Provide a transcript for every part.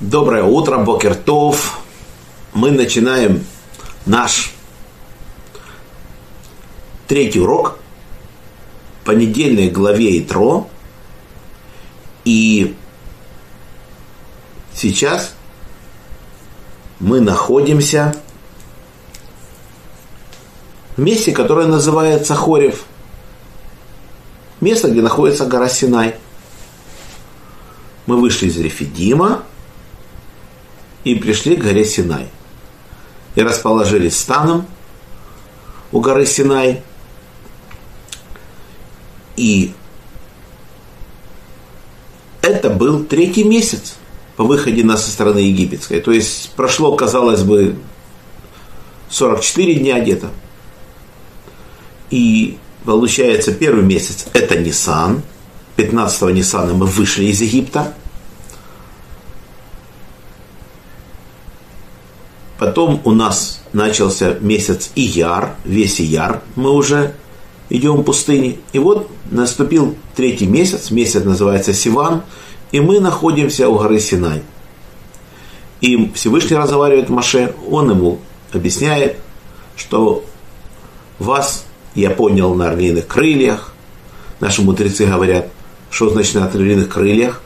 Доброе утро, Бокертов. Мы начинаем наш третий урок по недельной главе Итро. И сейчас мы находимся в месте, которое называется Хорев. Место, где находится гора Синай. Мы вышли из Рефидима, и пришли к горе Синай. И расположились станом у горы Синай. И это был третий месяц по выходе нас со стороны египетской. То есть прошло, казалось бы, 44 дня где-то. И получается первый месяц это Нисан. 15 Нисана мы вышли из Египта – Потом у нас начался месяц Ияр, весь Ияр, мы уже идем в пустыне. И вот наступил третий месяц, месяц называется Сиван, и мы находимся у горы Синай. И Всевышний разговаривает Маше, он ему объясняет, что вас я понял на орлиных крыльях. Наши мудрецы говорят, что значит на орлиных крыльях.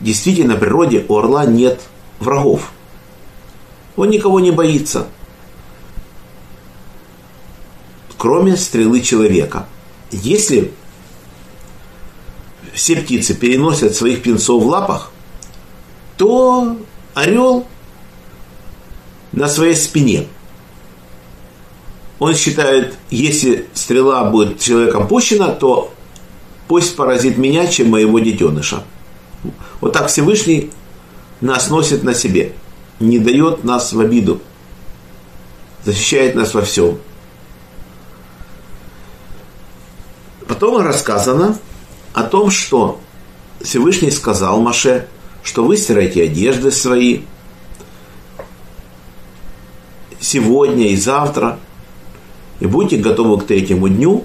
Действительно, в природе у орла нет врагов. Он никого не боится, кроме стрелы человека. Если все птицы переносят своих птенцов в лапах, то орел на своей спине. Он считает, если стрела будет человеком пущена, то пусть поразит меня, чем моего детеныша. Вот так Всевышний нас носит на себе не дает нас в обиду, защищает нас во всем. Потом рассказано о том, что Всевышний сказал Маше, что вы стирайте одежды свои сегодня и завтра, и будьте готовы к третьему дню,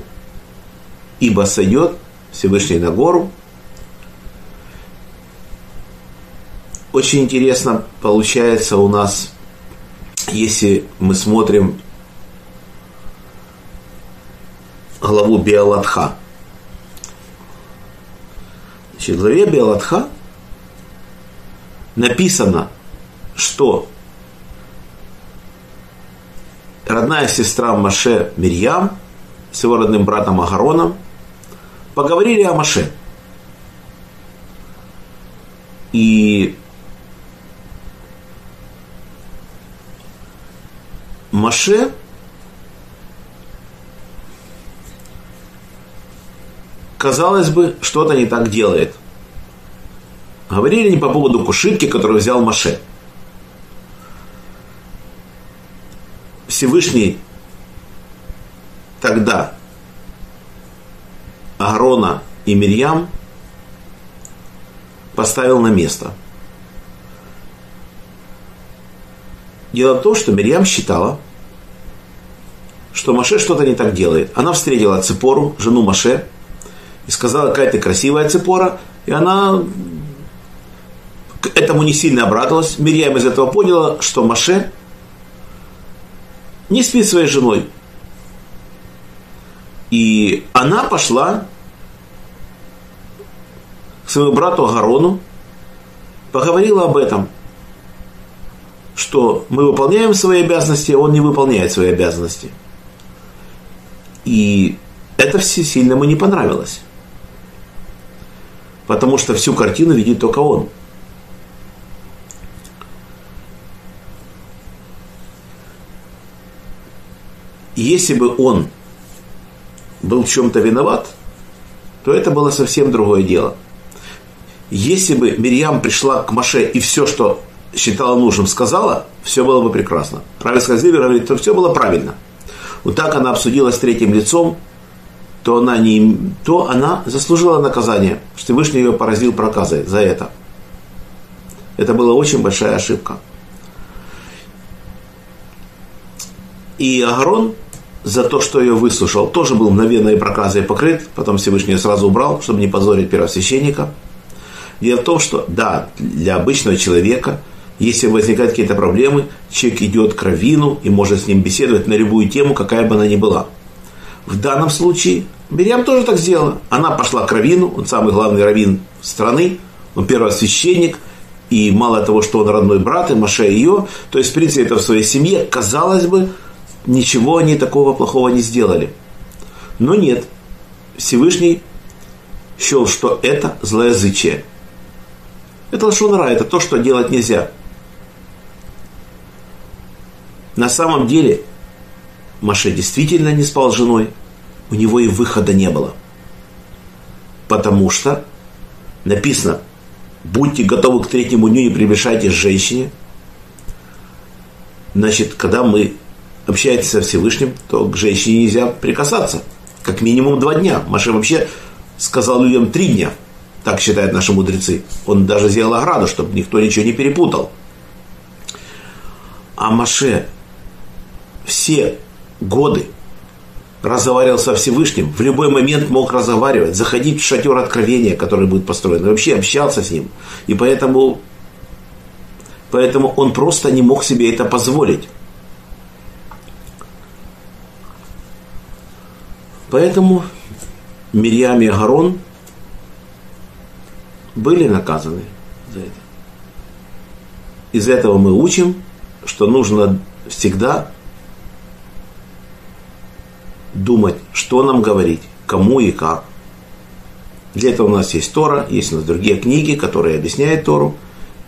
ибо сойдет Всевышний на гору – очень интересно получается у нас, если мы смотрим главу Биалатха. Значит, в главе Биалатха написано, что родная сестра Маше Мирьям с его родным братом Агароном поговорили о Маше. И Маше казалось бы, что-то не так делает. Говорили не по поводу кушитки, которую взял Маше. Всевышний тогда Аарона и Мирьям поставил на место – Дело в том, что Мирьям считала, что Маше что-то не так делает. Она встретила Цепору, жену Маше, и сказала, какая ты красивая Цепора, и она к этому не сильно обрадовалась. Мирьям из этого поняла, что Маше не спит своей женой. И она пошла к своему брату Агарону, поговорила об этом – что мы выполняем свои обязанности, а он не выполняет свои обязанности. И это все сильно ему не понравилось. Потому что всю картину видит только он. Если бы он был в чем-то виноват, то это было совсем другое дело. Если бы Мирьям пришла к Маше и все, что считала нужным, сказала, все было бы прекрасно. Равис Хазливер говорит, что все было правильно. Вот так она обсудила с третьим лицом, то она, не, то она заслужила наказание. Всевышний ее поразил проказой за это. Это была очень большая ошибка. И Агарон за то, что ее выслушал, тоже был мгновенной проказой покрыт. Потом Всевышний ее сразу убрал, чтобы не позорить первосвященника. Дело в том, что, да, для обычного человека, если возникают какие-то проблемы, человек идет к раввину и может с ним беседовать на любую тему, какая бы она ни была. В данном случае Мирьям тоже так сделала. Она пошла к раввину, он самый главный раввин страны, он первый священник, и мало того, что он родной брат, и Маше ее, то есть, в принципе, это в своей семье, казалось бы, ничего они такого плохого не сделали. Но нет, Всевышний счел, что это злоязычие. Это лошонара, это то, что делать нельзя. На самом деле, Маше действительно не спал с женой, у него и выхода не было. Потому что написано, будьте готовы к третьему дню, не приближайтесь к женщине. Значит, когда мы общаемся со Всевышним, то к женщине нельзя прикасаться. Как минимум два дня. Маше вообще сказал людям три дня. Так считают наши мудрецы. Он даже сделал ограду, чтобы никто ничего не перепутал. А Маше все годы разговаривал со Всевышним, в любой момент мог разговаривать, заходить в шатер откровения, который будет построен, и вообще общался с ним. И поэтому, поэтому он просто не мог себе это позволить. Поэтому Мирьям и Агарон были наказаны за это. Из этого мы учим, что нужно всегда думать, что нам говорить, кому и как. Для этого у нас есть Тора, есть у нас другие книги, которые объясняют Тору.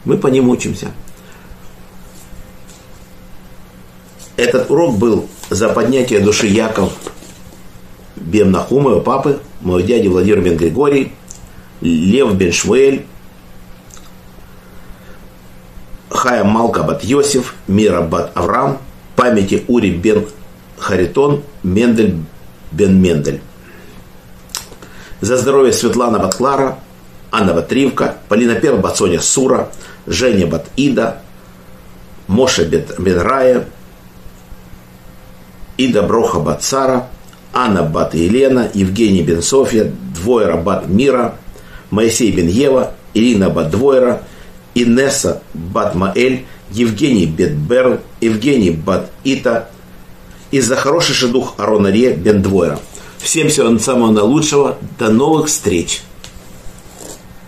Мы по ним учимся. Этот урок был за поднятие души Яков Бен Нахума, его папы, мой дядя Владимир Бен Григорий, Лев Бен Швуэль, Хая Малка Бат Йосиф, Мира Бат Авраам, памяти Ури Бен Харитон, Мендель Бен Мендель. За здоровье Светлана Батклара, Анна Батривка, Полина Пер Бацоня Сура, Женя Бат Ида, Моша Бен Рая, Ида Броха Бацара, Анна Бат Елена, Евгений Бен Софья, Двойра Бат Мира, Моисей Бен Ева, Ирина Бат Двойра, Инесса Бат Маэль, Евгений Бет Берл, Евгений Бат Ита, и за хороший дух Арона Ре Бен Двойра. Всем всего самого наилучшего. До новых встреч!